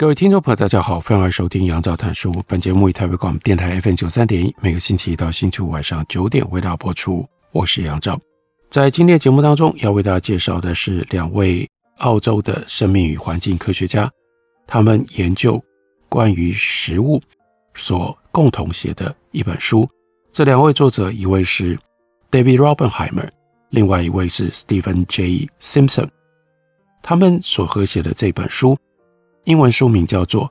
各位听众朋友，大家好，欢迎来收听杨照谈书。本节目以台北广播电台 FM 九三点一，每个星期一到星期五晚上九点为大家播出。我是杨照，在今天的节目当中，要为大家介绍的是两位澳洲的生命与环境科学家，他们研究关于食物所共同写的一本书。这两位作者，一位是 David Raubenheimer，另外一位是 Stephen J. Simpson。他们所合写的这本书，英文书名叫做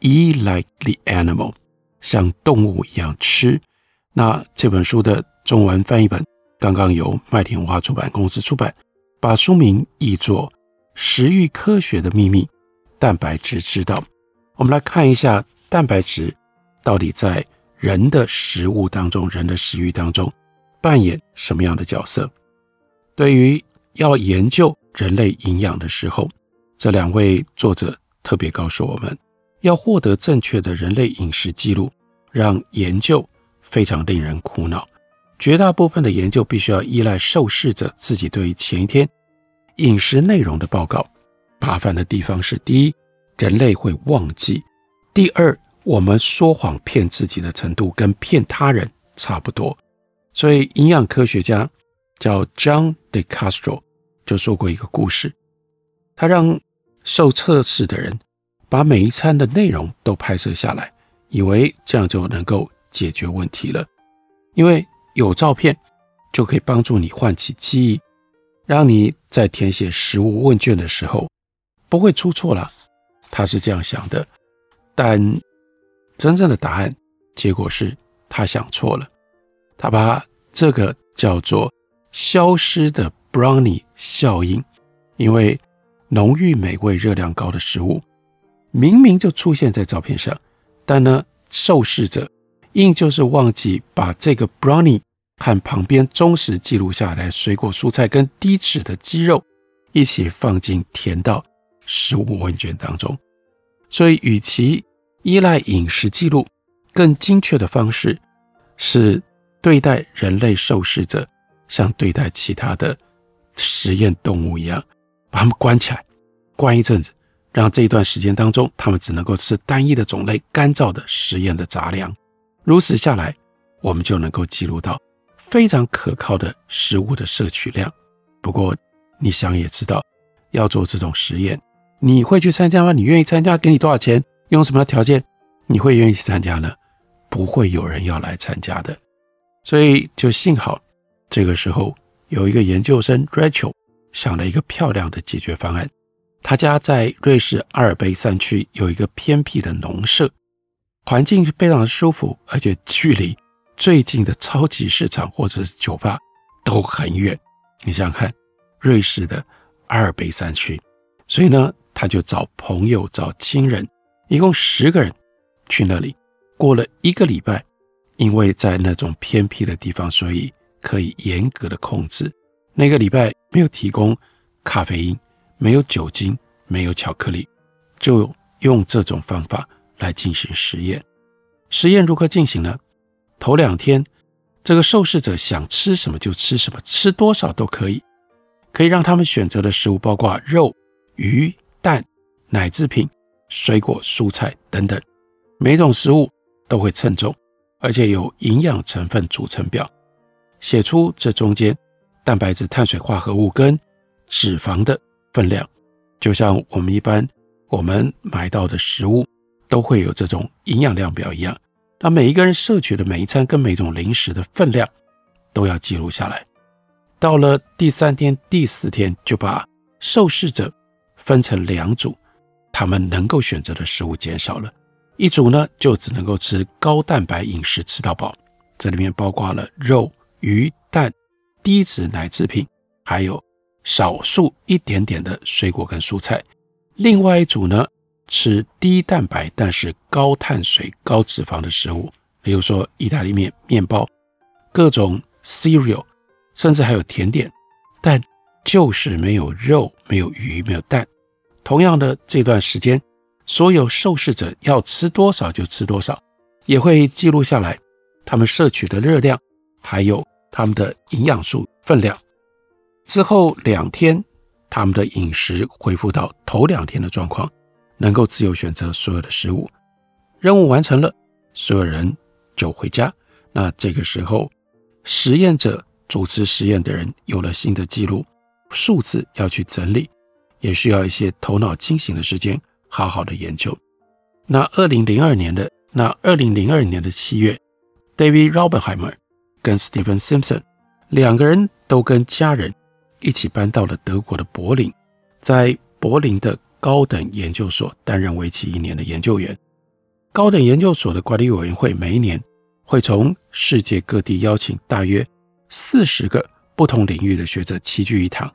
《Eat Like the Animal》，像动物一样吃。那这本书的中文翻译本。刚刚由麦田文化出版公司出版，把书名译作《食育科学的秘密：蛋白质之道》。我们来看一下蛋白质到底在人的食物当中、人的食欲当中扮演什么样的角色。对于要研究人类营养的时候，这两位作者特别告诉我们，要获得正确的人类饮食记录，让研究非常令人苦恼。绝大部分的研究必须要依赖受试者自己对于前一天饮食内容的报告。麻烦的地方是：第一，人类会忘记；第二，我们说谎骗自己的程度跟骗他人差不多。所以，营养科学家叫 John DeCastro 就说过一个故事，他让受测试的人把每一餐的内容都拍摄下来，以为这样就能够解决问题了，因为。有照片就可以帮助你唤起记忆，让你在填写食物问卷的时候不会出错了。他是这样想的，但真正的答案结果是他想错了。他把这个叫做“消失的 brownie 效应”，因为浓郁美味、热量高的食物明明就出现在照片上，但呢，受试者。硬就是忘记把这个 brownie 和旁边忠实记录下来水果、蔬菜跟低脂的鸡肉一起放进填到食物问卷当中。所以，与其依赖饮食记录，更精确的方式是对待人类受试者，像对待其他的实验动物一样，把他们关起来，关一阵子，让这一段时间当中，他们只能够吃单一的种类、干燥的实验的杂粮。如此下来，我们就能够记录到非常可靠的食物的摄取量。不过，你想也知道，要做这种实验，你会去参加吗？你愿意参加？给你多少钱？用什么条件？你会愿意去参加呢？不会有人要来参加的。所以，就幸好这个时候有一个研究生 Rachel 想了一个漂亮的解决方案。他家在瑞士阿尔卑山区有一个偏僻的农舍。环境非常的舒服，而且距离最近的超级市场或者是酒吧都很远。你想想看，瑞士的阿尔卑山区，所以呢，他就找朋友、找亲人，一共十个人去那里。过了一个礼拜，因为在那种偏僻的地方，所以可以严格的控制。那个礼拜没有提供咖啡因，没有酒精，没有巧克力，就用这种方法。来进行实验，实验如何进行呢？头两天，这个受试者想吃什么就吃什么，吃多少都可以，可以让他们选择的食物包括肉、鱼、蛋、奶制品、水果、蔬菜等等，每种食物都会称重，而且有营养成分组成表，写出这中间蛋白质、碳水化合物跟脂肪的分量，就像我们一般我们买到的食物。都会有这种营养量表一样，那每一个人摄取的每一餐跟每种零食的分量都要记录下来。到了第三天、第四天，就把受试者分成两组，他们能够选择的食物减少了。一组呢，就只能够吃高蛋白饮食吃到饱，这里面包括了肉、鱼、蛋、低脂奶制品，还有少数一点点的水果跟蔬菜。另外一组呢，吃低蛋白但是高碳水、高脂肪的食物，比如说意大利面、面包、各种 cereal，甚至还有甜点，但就是没有肉、没有鱼、没有蛋。同样的这段时间，所有受试者要吃多少就吃多少，也会记录下来他们摄取的热量，还有他们的营养素分量。之后两天，他们的饮食恢复到头两天的状况，能够自由选择所有的食物。任务完成了，所有人就回家。那这个时候，实验者主持实验的人有了新的记录，数字要去整理，也需要一些头脑清醒的时间，好好的研究。那二零零二年的那二零零二年的七月，David r o b e n h e i m e r 跟 Stephen Simpson 两个人都跟家人。一起搬到了德国的柏林，在柏林的高等研究所担任为期一年的研究员。高等研究所的管理委员会每一年会从世界各地邀请大约四十个不同领域的学者齐聚一堂，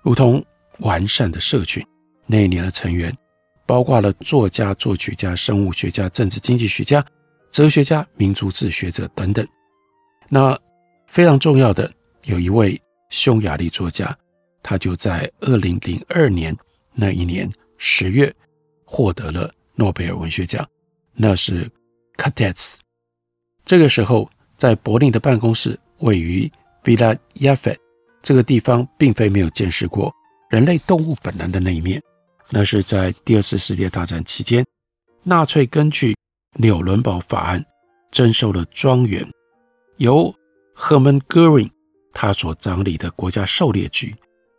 如同完善的社群。那一年的成员包括了作家、作曲家、生物学家、政治经济学家、哲学家、民族志学者等等。那非常重要的有一位。匈牙利作家，他就在二零零二年那一年十月获得了诺贝尔文学奖，那是 cadets。这个时候，在柏林的办公室位于 Villa Yafet 这个地方，并非没有见识过人类动物本能的那一面。那是在第二次世界大战期间，纳粹根据纽伦堡法案征收了庄园，由 Hermann Göring。他所掌理的国家狩猎局，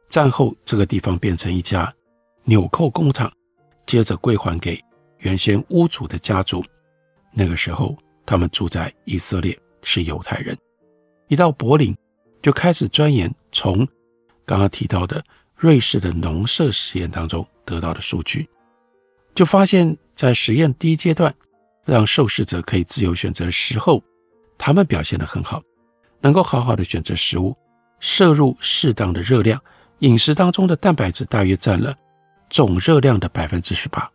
战后这个地方变成一家纽扣工厂，接着归还给原先屋主的家族。那个时候，他们住在以色列，是犹太人。一到柏林，就开始钻研从刚刚提到的瑞士的农舍实验当中得到的数据，就发现，在实验第一阶段，让受试者可以自由选择时候，他们表现得很好。能够好好的选择食物，摄入适当的热量，饮食当中的蛋白质大约占了总热量的百分之十八，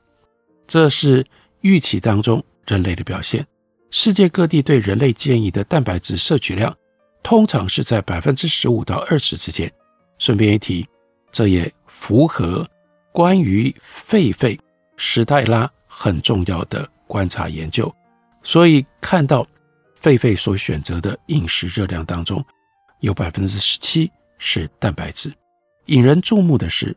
这是预期当中人类的表现。世界各地对人类建议的蛋白质摄取量，通常是在百分之十五到二十之间。顺便一提，这也符合关于狒狒史黛拉很重要的观察研究，所以看到。狒狒所选择的饮食热量当中，有百分之十七是蛋白质。引人注目的是，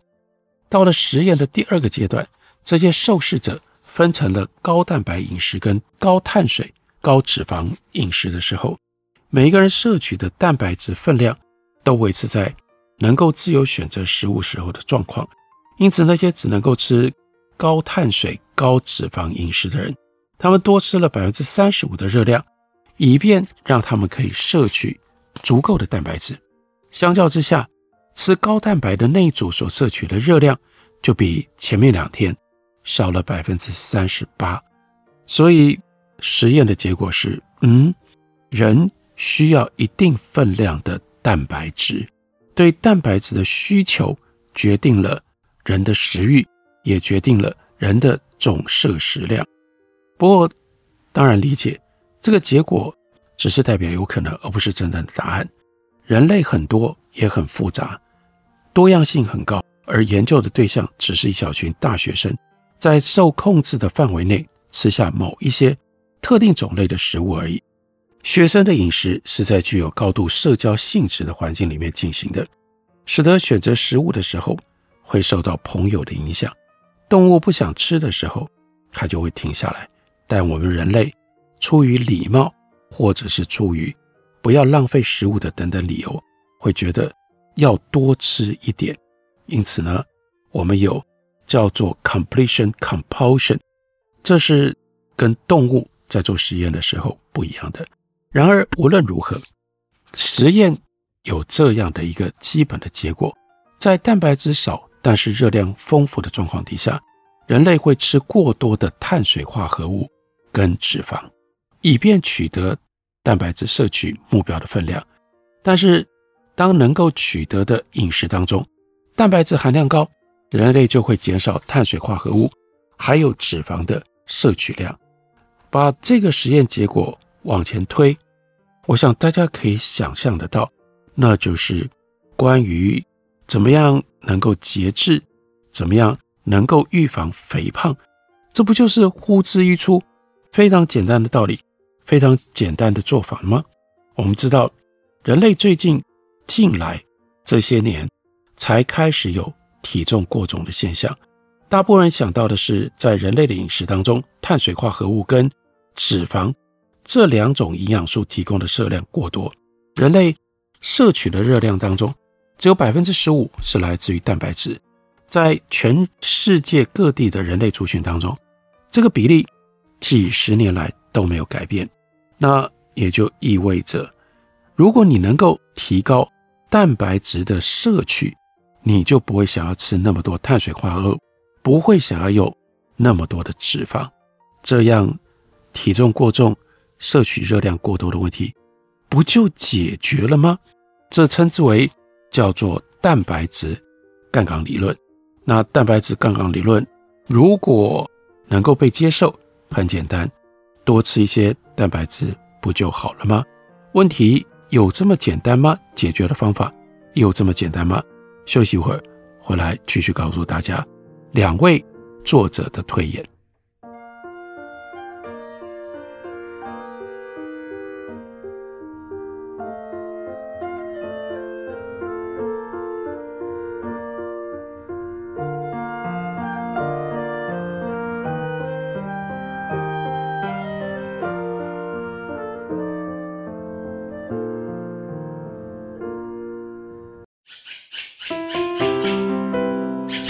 到了实验的第二个阶段，这些受试者分成了高蛋白饮食跟高碳水、高脂肪饮食的时候，每一个人摄取的蛋白质分量都维持在能够自由选择食物时候的状况。因此，那些只能够吃高碳水、高脂肪饮食的人，他们多吃了百分之三十五的热量。以便让他们可以摄取足够的蛋白质。相较之下，吃高蛋白的那一组所摄取的热量就比前面两天少了百分之三十八。所以实验的结果是，嗯，人需要一定分量的蛋白质。对蛋白质的需求决定了人的食欲，也决定了人的总摄食量。不过，当然理解。这个结果只是代表有可能，而不是真正的答案。人类很多也很复杂，多样性很高，而研究的对象只是一小群大学生，在受控制的范围内吃下某一些特定种类的食物而已。学生的饮食是在具有高度社交性质的环境里面进行的，使得选择食物的时候会受到朋友的影响。动物不想吃的时候，它就会停下来，但我们人类。出于礼貌，或者是出于不要浪费食物的等等理由，会觉得要多吃一点。因此呢，我们有叫做 completion compulsion，这是跟动物在做实验的时候不一样的。然而无论如何，实验有这样的一个基本的结果：在蛋白质少但是热量丰富的状况底下，人类会吃过多的碳水化合物跟脂肪。以便取得蛋白质摄取目标的分量，但是当能够取得的饮食当中蛋白质含量高，人类就会减少碳水化合物还有脂肪的摄取量。把这个实验结果往前推，我想大家可以想象得到，那就是关于怎么样能够节制，怎么样能够预防肥胖，这不就是呼之欲出，非常简单的道理，非常简单的做法吗？我们知道，人类最近近来这些年才开始有体重过重的现象，大部分人想到的是在人类的饮食当中，碳水化合物跟脂肪这两种营养素提供的热量过多，人类摄取的热量当中，只有百分之十五是来自于蛋白质。在全世界各地的人类族群当中，这个比例几十年来都没有改变。那也就意味着，如果你能够提高蛋白质的摄取，你就不会想要吃那么多碳水化合物，不会想要有那么多的脂肪，这样。体重过重、摄取热量过多的问题，不就解决了吗？这称之为叫做蛋白质杠杆理论。那蛋白质杠杆理论如果能够被接受，很简单，多吃一些蛋白质不就好了吗？问题有这么简单吗？解决的方法有这么简单吗？休息一会儿，回来继续告诉大家两位作者的推演。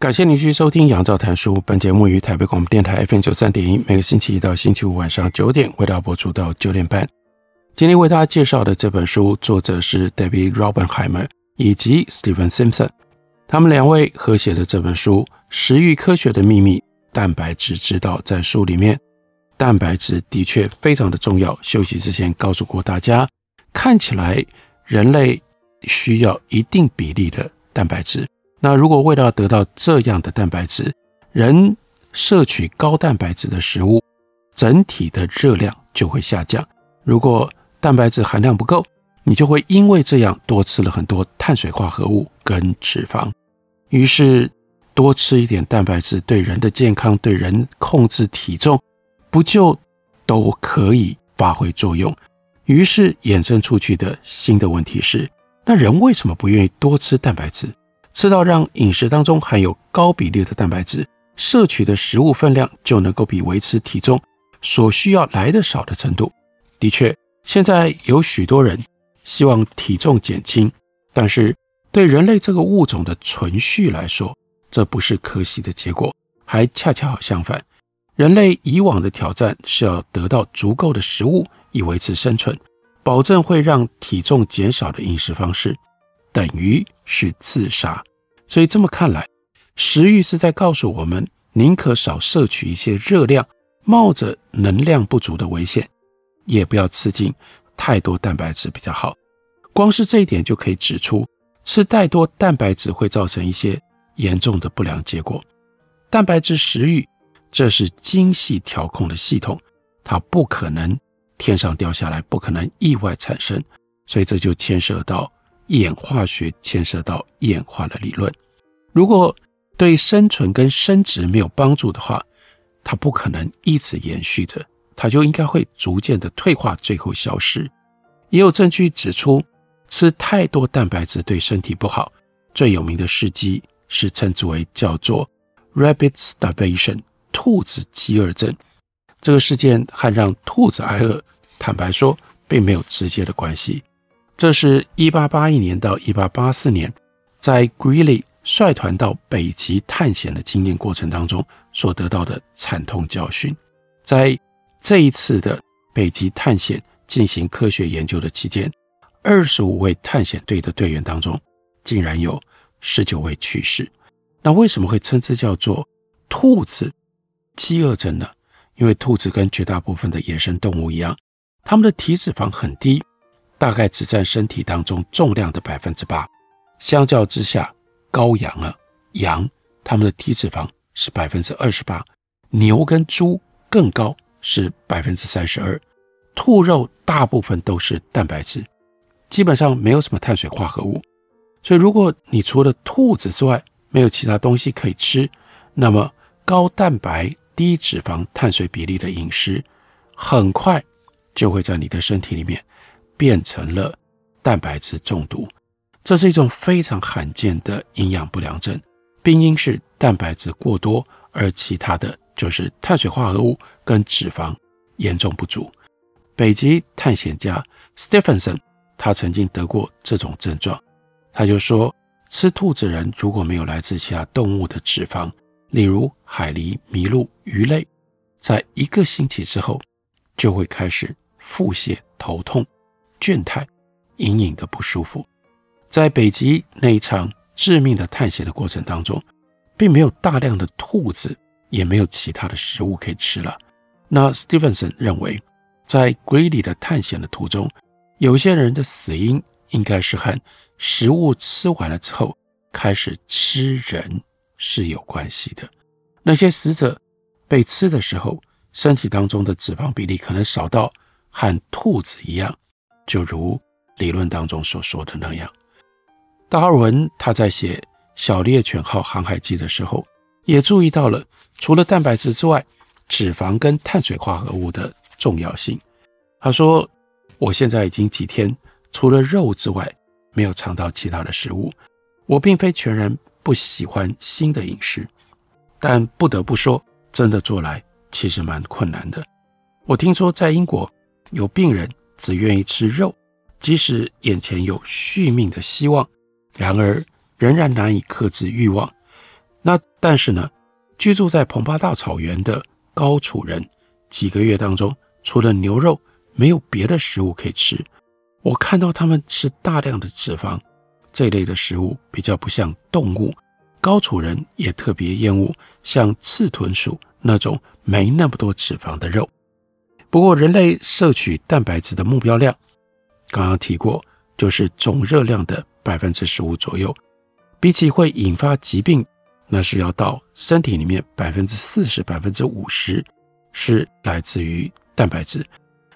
感谢您继续收听《杨照谈书》。本节目于台北广播电台 FM 九三点一，每个星期一到星期五晚上九点为大家播出到九点半。今天为大家介绍的这本书，作者是 David r o b i n h e i m e r 以及 Steven Simpson，他们两位合写的这本书《食欲科学的秘密：蛋白质之道》。在书里面，蛋白质的确非常的重要。休息之前告诉过大家，看起来人类需要一定比例的蛋白质。那如果为了要得到这样的蛋白质，人摄取高蛋白质的食物，整体的热量就会下降。如果蛋白质含量不够，你就会因为这样多吃了很多碳水化合物跟脂肪。于是多吃一点蛋白质，对人的健康、对人控制体重，不就都可以发挥作用？于是衍生出去的新的问题是：那人为什么不愿意多吃蛋白质？吃到让饮食当中含有高比例的蛋白质，摄取的食物分量就能够比维持体重所需要来的少的程度。的确，现在有许多人希望体重减轻，但是对人类这个物种的存续来说，这不是可喜的结果，还恰恰好相反。人类以往的挑战是要得到足够的食物以维持生存，保证会让体重减少的饮食方式，等于是自杀。所以这么看来，食欲是在告诉我们，宁可少摄取一些热量，冒着能量不足的危险，也不要吃进太多蛋白质比较好。光是这一点就可以指出，吃太多蛋白质会造成一些严重的不良结果。蛋白质食欲，这是精细调控的系统，它不可能天上掉下来，不可能意外产生，所以这就牵涉到演化学，牵涉到演化的理论。如果对生存跟生殖没有帮助的话，它不可能一直延续着，它就应该会逐渐的退化，最后消失。也有证据指出。吃太多蛋白质对身体不好，最有名的事迹是称之为叫做 “rabbit starvation” 兔子饥饿症。这个事件和让兔子挨饿，坦白说并没有直接的关系。这是一八八一年到一八八四年，在 Greely 率团到北极探险的经验过程当中所得到的惨痛教训。在这一次的北极探险进行科学研究的期间。二十五位探险队的队员当中，竟然有十九位去世。那为什么会称之叫做兔子饥饿症呢？因为兔子跟绝大部分的野生动物一样，它们的体脂肪很低，大概只占身体当中重量的百分之八。相较之下，羔羊啊，羊，它们的体脂肪是百分之二十八，牛跟猪更高，是百分之三十二。兔肉大部分都是蛋白质。基本上没有什么碳水化合物，所以如果你除了兔子之外没有其他东西可以吃，那么高蛋白、低脂肪、碳水比例的饮食，很快就会在你的身体里面变成了蛋白质中毒。这是一种非常罕见的营养不良症，病因是蛋白质过多，而其他的就是碳水化合物跟脂肪严重不足。北极探险家 Stephenson。他曾经得过这种症状，他就说，吃兔子人如果没有来自其他动物的脂肪，例如海狸、麋鹿、鱼类，在一个星期之后就会开始腹泻、头痛、倦怠、隐隐的不舒服。在北极那一场致命的探险的过程当中，并没有大量的兔子，也没有其他的食物可以吃了。那 Stevenson 认为，在 Greely 的探险的途中，有些人的死因应该是和食物吃完了之后开始吃人是有关系的。那些死者被吃的时候，身体当中的脂肪比例可能少到和兔子一样，就如理论当中所说的那样。达尔文他在写《小猎犬号航海记》的时候，也注意到了除了蛋白质之外，脂肪跟碳水化合物的重要性。他说。我现在已经几天除了肉之外没有尝到其他的食物。我并非全然不喜欢新的饮食，但不得不说，真的做来其实蛮困难的。我听说在英国有病人只愿意吃肉，即使眼前有续命的希望，然而仍然难以克制欲望。那但是呢，居住在蓬巴大草原的高楚人，几个月当中除了牛肉，没有别的食物可以吃，我看到他们吃大量的脂肪，这类的食物比较不像动物。高楚人也特别厌恶像刺豚鼠那种没那么多脂肪的肉。不过，人类摄取蛋白质的目标量，刚刚提过，就是总热量的百分之十五左右。比起会引发疾病，那是要到身体里面百分之四十、百分之五十是来自于蛋白质。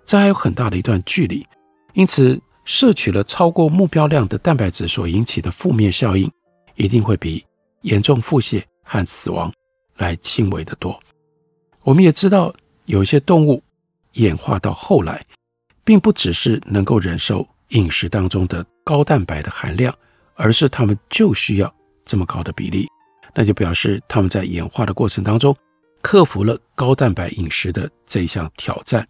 这还有很大的一段距离，因此摄取了超过目标量的蛋白质所引起的负面效应，一定会比严重腹泻和死亡来轻微得多。我们也知道，有一些动物演化到后来，并不只是能够忍受饮食当中的高蛋白的含量，而是它们就需要这么高的比例，那就表示它们在演化的过程当中克服了高蛋白饮食的这一项挑战。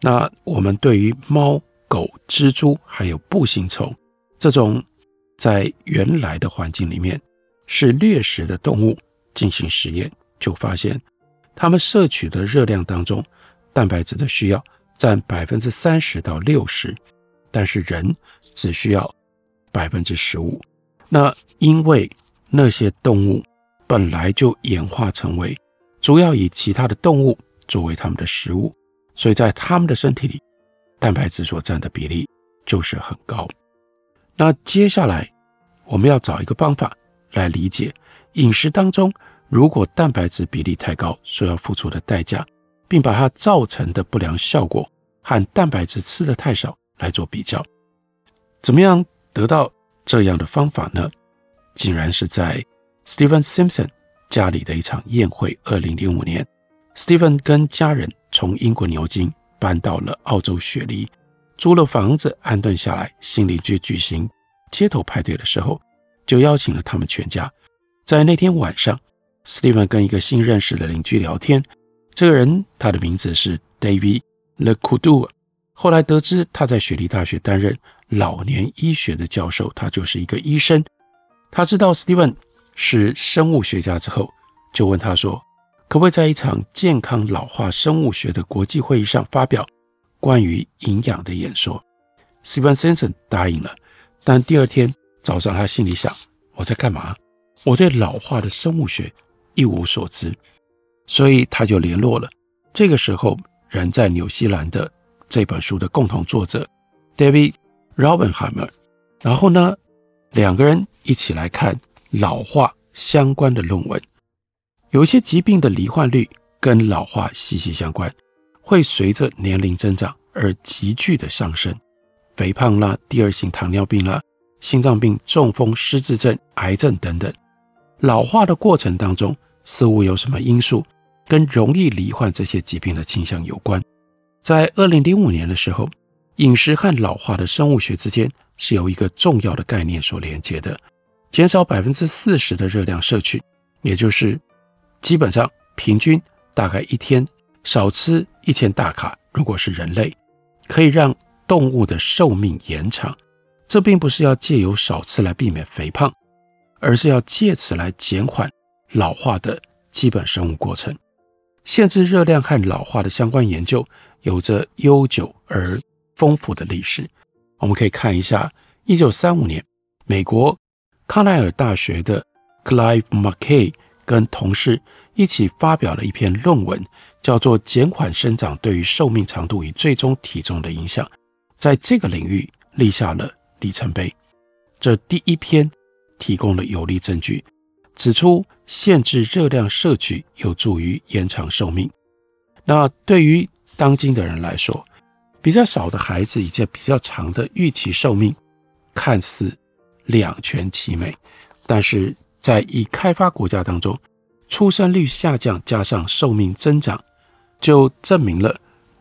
那我们对于猫、狗、蜘蛛还有步行虫这种在原来的环境里面是掠食的动物进行实验，就发现它们摄取的热量当中，蛋白质的需要占百分之三十到六十，但是人只需要百分之十五。那因为那些动物本来就演化成为主要以其他的动物。作为他们的食物，所以在他们的身体里，蛋白质所占的比例就是很高。那接下来我们要找一个方法来理解饮食当中，如果蛋白质比例太高，所要付出的代价，并把它造成的不良效果和蛋白质吃的太少来做比较。怎么样得到这样的方法呢？竟然是在 Steven Simpson 家里的一场宴会。二零零五年，Steven 跟家人从英国牛津搬到了澳洲雪梨，租了房子安顿下来。新邻居举行街头派对的时候，就邀请了他们全家。在那天晚上，Steven 跟一个新认识的邻居聊天。这个人他的名字是 David Lecoudure。后来得知他在雪梨大学担任老年医学的教授，他就是一个医生。他知道 Steven 是生物学家之后，就问他说：“可不可以在一场健康老化生物学的国际会议上发表关于营养的演说？”Steven Simpson 答应了。但第二天早上，他心里想：“我在干嘛？我对老化的生物学一无所知。”所以他就联络了这个时候人在纽西兰的这本书的共同作者 David Raubenheimer，然后呢，两个人。一起来看老化相关的论文。有一些疾病的罹患率跟老化息息相关，会随着年龄增长而急剧的上升。肥胖啦、第二型糖尿病啦、心脏病、中风、失智症、癌症等等。老化的过程当中，似乎有什么因素跟容易罹患这些疾病的倾向有关。在二零零五年的时候，饮食和老化的生物学之间是由一个重要的概念所连接的。减少百分之四十的热量摄取，也就是基本上平均大概一天少吃一千大卡。如果是人类，可以让动物的寿命延长。这并不是要借由少吃来避免肥胖，而是要借此来减缓老化的基本生物过程。限制热量和老化的相关研究有着悠久而丰富的历史。我们可以看一下，一九三五年，美国。康奈尔大学的 Clive McKay 跟同事一起发表了一篇论文，叫做《减缓生长对于寿命长度与最终体重的影响》。在这个领域立下了里程碑。这第一篇提供了有力证据，指出限制热量摄取有助于延长寿命。那对于当今的人来说，比较少的孩子以及比较长的预期寿命，看似。两全其美，但是在已开发国家当中，出生率下降加上寿命增长，就证明了，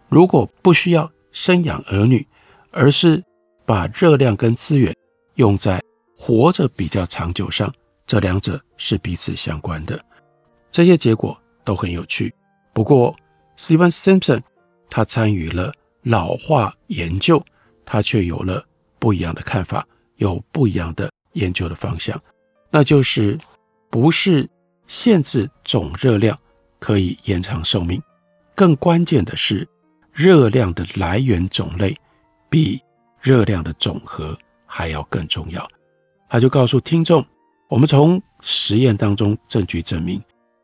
如果不需要生养儿女，而是把热量跟资源用在活着比较长久上，这两者是彼此相关的。这些结果都很有趣。不过，Steven Simpson 他参与了老化研究，他却有了不一样的看法。有不一样的研究的方向，那就是不是限制总热量可以延长寿命，更关键的是热量的来源种类比热量的总和还要更重要。他就告诉听众，我们从实验当中证据证明，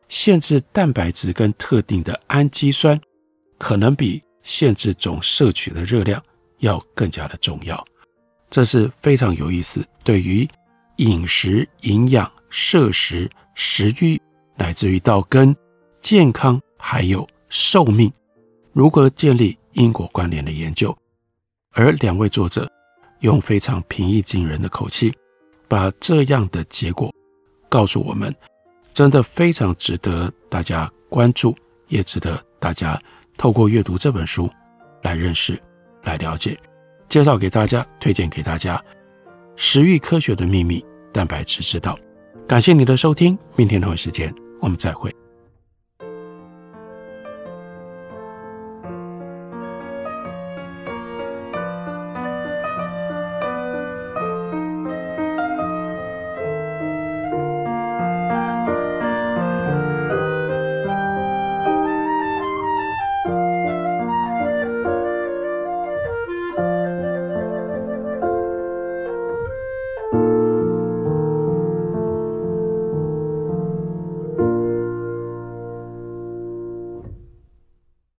限制蛋白质跟特定的氨基酸，可能比限制总摄取的热量要更加的重要。这是非常有意思，对于饮食、营养、摄食、食欲，乃至于到跟健康还有寿命如何建立因果关联的研究。而两位作者用非常平易近人的口气，把这样的结果告诉我们，真的非常值得大家关注，也值得大家透过阅读这本书来认识、来了解。介绍给大家，推荐给大家，《食欲科学的秘密：蛋白质之道》。感谢你的收听，明天同一时间我们再会。